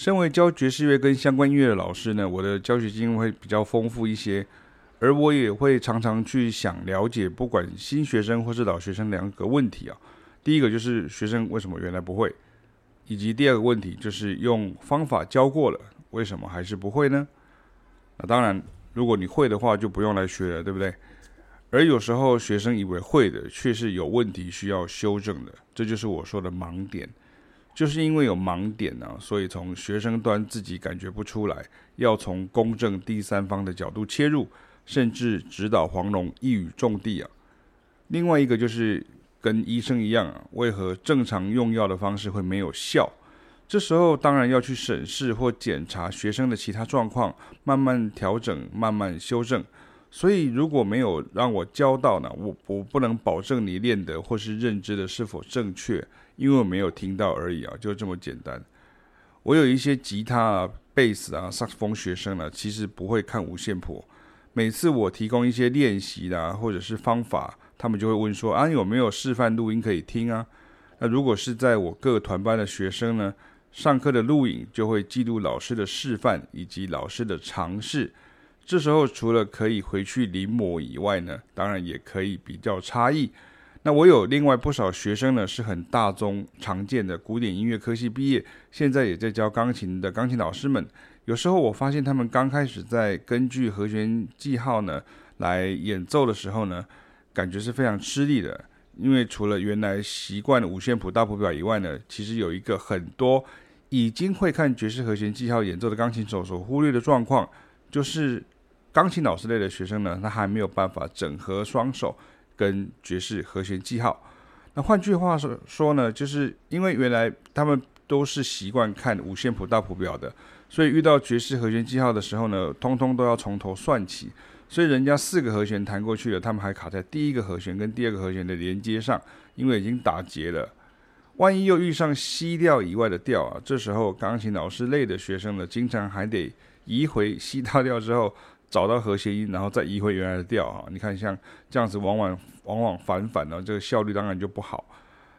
身为教爵士乐跟相关音乐的老师呢，我的教学经验会比较丰富一些，而我也会常常去想了解，不管新学生或是老学生两个问题啊。第一个就是学生为什么原来不会，以及第二个问题就是用方法教过了，为什么还是不会呢？那当然，如果你会的话，就不用来学了，对不对？而有时候学生以为会的，却是有问题需要修正的，这就是我说的盲点。就是因为有盲点呢、啊，所以从学生端自己感觉不出来，要从公正第三方的角度切入，甚至指导黄龙一语中的啊。另外一个就是跟医生一样啊，为何正常用药的方式会没有效？这时候当然要去审视或检查学生的其他状况，慢慢调整，慢慢修正。所以如果没有让我教到呢，我我不能保证你练的或是认知的是否正确，因为我没有听到而已啊，就这么简单。我有一些吉他啊、贝斯啊、萨克斯风学生呢，其实不会看五线谱。每次我提供一些练习啦，或者是方法，他们就会问说啊，有没有示范录音可以听啊？那如果是在我各团班的学生呢？上课的录影就会记录老师的示范以及老师的尝试，这时候除了可以回去临摹以外呢，当然也可以比较差异。那我有另外不少学生呢，是很大宗常见的古典音乐科系毕业，现在也在教钢琴的钢琴老师们。有时候我发现他们刚开始在根据和弦记号呢来演奏的时候呢，感觉是非常吃力的。因为除了原来习惯的五线谱大谱表以外呢，其实有一个很多已经会看爵士和弦记号演奏的钢琴手所忽略的状况，就是钢琴老师类的学生呢，他还没有办法整合双手跟爵士和弦记号。那换句话说说呢，就是因为原来他们都是习惯看五线谱大谱表的，所以遇到爵士和弦记号的时候呢，通通都要从头算起。所以人家四个和弦弹过去了，他们还卡在第一个和弦跟第二个和弦的连接上，因为已经打结了。万一又遇上 C 调以外的调啊，这时候钢琴老师类的学生呢，经常还得移回 C 大调之后找到和谐音，然后再移回原来的调啊。你看像这样子，往往往往反反的，这个效率当然就不好。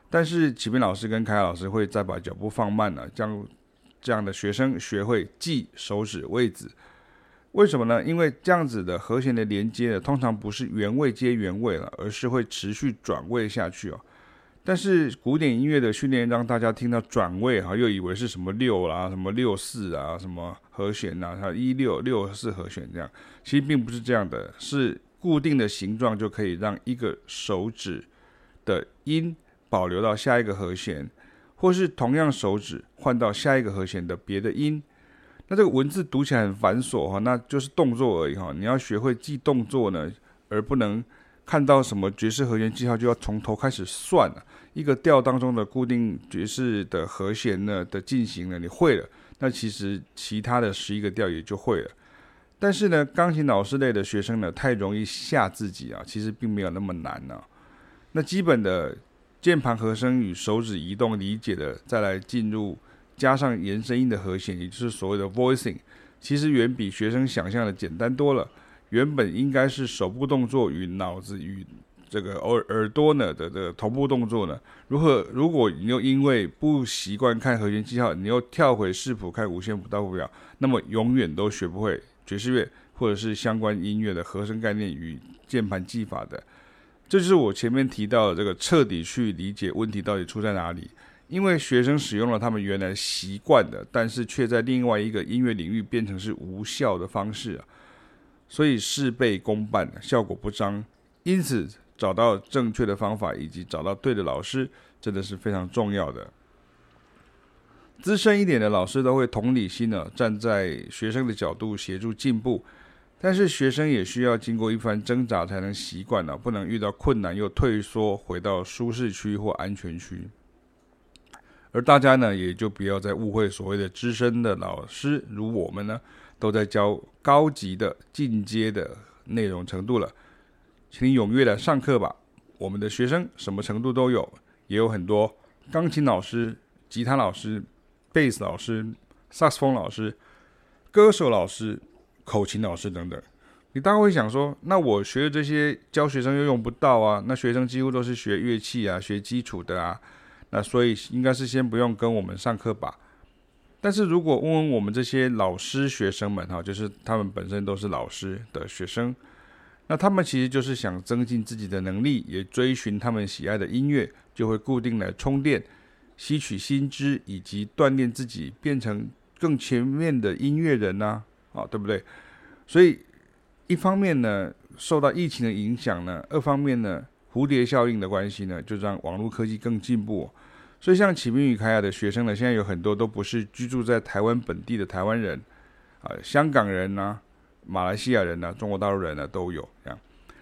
但是启明老师跟凯老师会再把脚步放慢了，将这样的学生学会记手指位置。为什么呢？因为这样子的和弦的连接呢，通常不是原位接原位了，而是会持续转位下去哦。但是古典音乐的训练让大家听到转位哈，又以为是什么六啦、什么六四啊、什么和弦呐，它一六六四和弦这样，其实并不是这样的，是固定的形状就可以让一个手指的音保留到下一个和弦，或是同样手指换到下一个和弦的别的音。那这个文字读起来很繁琐哈，那就是动作而已哈。你要学会记动作呢，而不能看到什么爵士和弦记号就要从头开始算了。一个调当中的固定爵士的和弦呢的进行呢，你会了，那其实其他的十一个调也就会了。但是呢，钢琴老师类的学生呢，太容易吓自己啊，其实并没有那么难呢、那基本的键盘和声与手指移动理解的，再来进入。加上延伸音的和弦，也就是所谓的 voicing，其实远比学生想象的简单多了。原本应该是手部动作与脑子与这个耳耳朵呢的的同步动作呢，如何？如果你又因为不习惯看和弦记号，你又跳回视谱看五线谱大谱表，那么永远都学不会爵士乐或者是相关音乐的和声概念与键盘技法的。这就是我前面提到的这个彻底去理解问题到底出在哪里。因为学生使用了他们原来习惯的，但是却在另外一个音乐领域变成是无效的方式啊，所以事倍功半，效果不彰。因此，找到正确的方法以及找到对的老师，真的是非常重要的。资深一点的老师都会同理心呢，站在学生的角度协助进步，但是学生也需要经过一番挣扎才能习惯呢，不能遇到困难又退缩回到舒适区或安全区。而大家呢，也就不要再误会所谓的资深的老师，如我们呢，都在教高级的进阶的内容程度了，请你踊跃的上课吧。我们的学生什么程度都有，也有很多钢琴老师、吉他老师、贝斯老师、萨克斯风老师、歌手老师、口琴老师等等。你大概会想说，那我学的这些教学生又用不到啊？那学生几乎都是学乐器啊，学基础的啊。那所以应该是先不用跟我们上课吧？但是如果问问我们这些老师学生们哈，就是他们本身都是老师的学生，那他们其实就是想增进自己的能力，也追寻他们喜爱的音乐，就会固定来充电，吸取新知，以及锻炼自己，变成更全面的音乐人呐，啊，对不对？所以一方面呢，受到疫情的影响呢，二方面呢，蝴蝶效应的关系呢，就让网络科技更进步。所以，像启明与凯雅的学生呢，现在有很多都不是居住在台湾本地的台湾人，啊，香港人呐、马来西亚人呐、中国大陆人呢、啊、都有这样。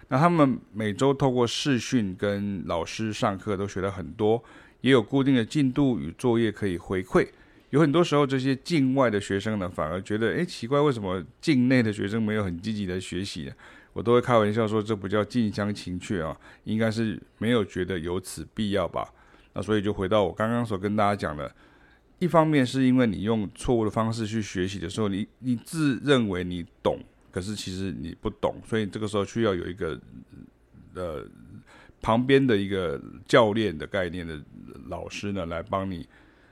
那他们每周透过视讯跟老师上课，都学了很多，也有固定的进度与作业可以回馈。有很多时候，这些境外的学生呢，反而觉得，哎，奇怪，为什么境内的学生没有很积极的学习呢？我都会开玩笑说，这不叫近乡情怯啊，应该是没有觉得有此必要吧。那所以就回到我刚刚所跟大家讲的，一方面是因为你用错误的方式去学习的时候，你你自认为你懂，可是其实你不懂，所以这个时候需要有一个呃旁边的一个教练的概念的老师呢，来帮你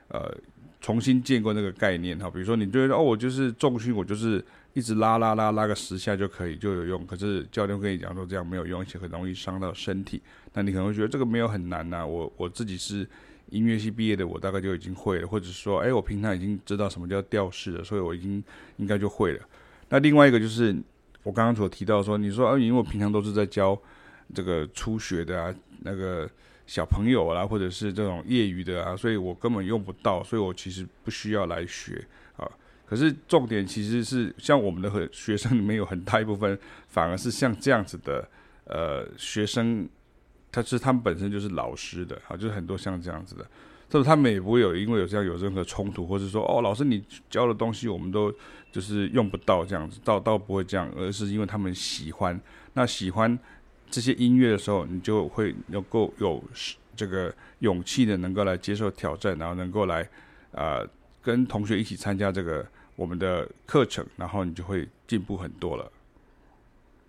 呃重新建构那个概念哈。比如说你觉得哦，我就是重训，我就是一直拉拉拉拉个十下就可以就有用，可是教练跟你讲说这样没有用，而且很容易伤到身体。那你可能会觉得这个没有很难呐、我我自己是音乐系毕业的，我大概就已经会了，或者说，哎，我平常已经知道什么叫调式了，所以我已经应该就会了。那另外一个就是我刚刚所提到说，你说啊，因为我平常都是在教这个初学的啊，那个小朋友啊，或者是这种业余的啊，所以我根本用不到，所以我其实不需要来学啊。可是重点其实是像我们的学生里面有很大一部分，反而是像这样子的呃学生。他是他们本身就是老师的，啊，就是很多像这样子的，就是他们也不会有因为有这样有任何冲突，或者说哦，老师你教的东西我们都就是用不到这样子，倒倒不会这样，而是因为他们喜欢，那喜欢这些音乐的时候，你就会能够有这个勇气的，能够来接受挑战，然后能够来啊、呃、跟同学一起参加这个我们的课程，然后你就会进步很多了。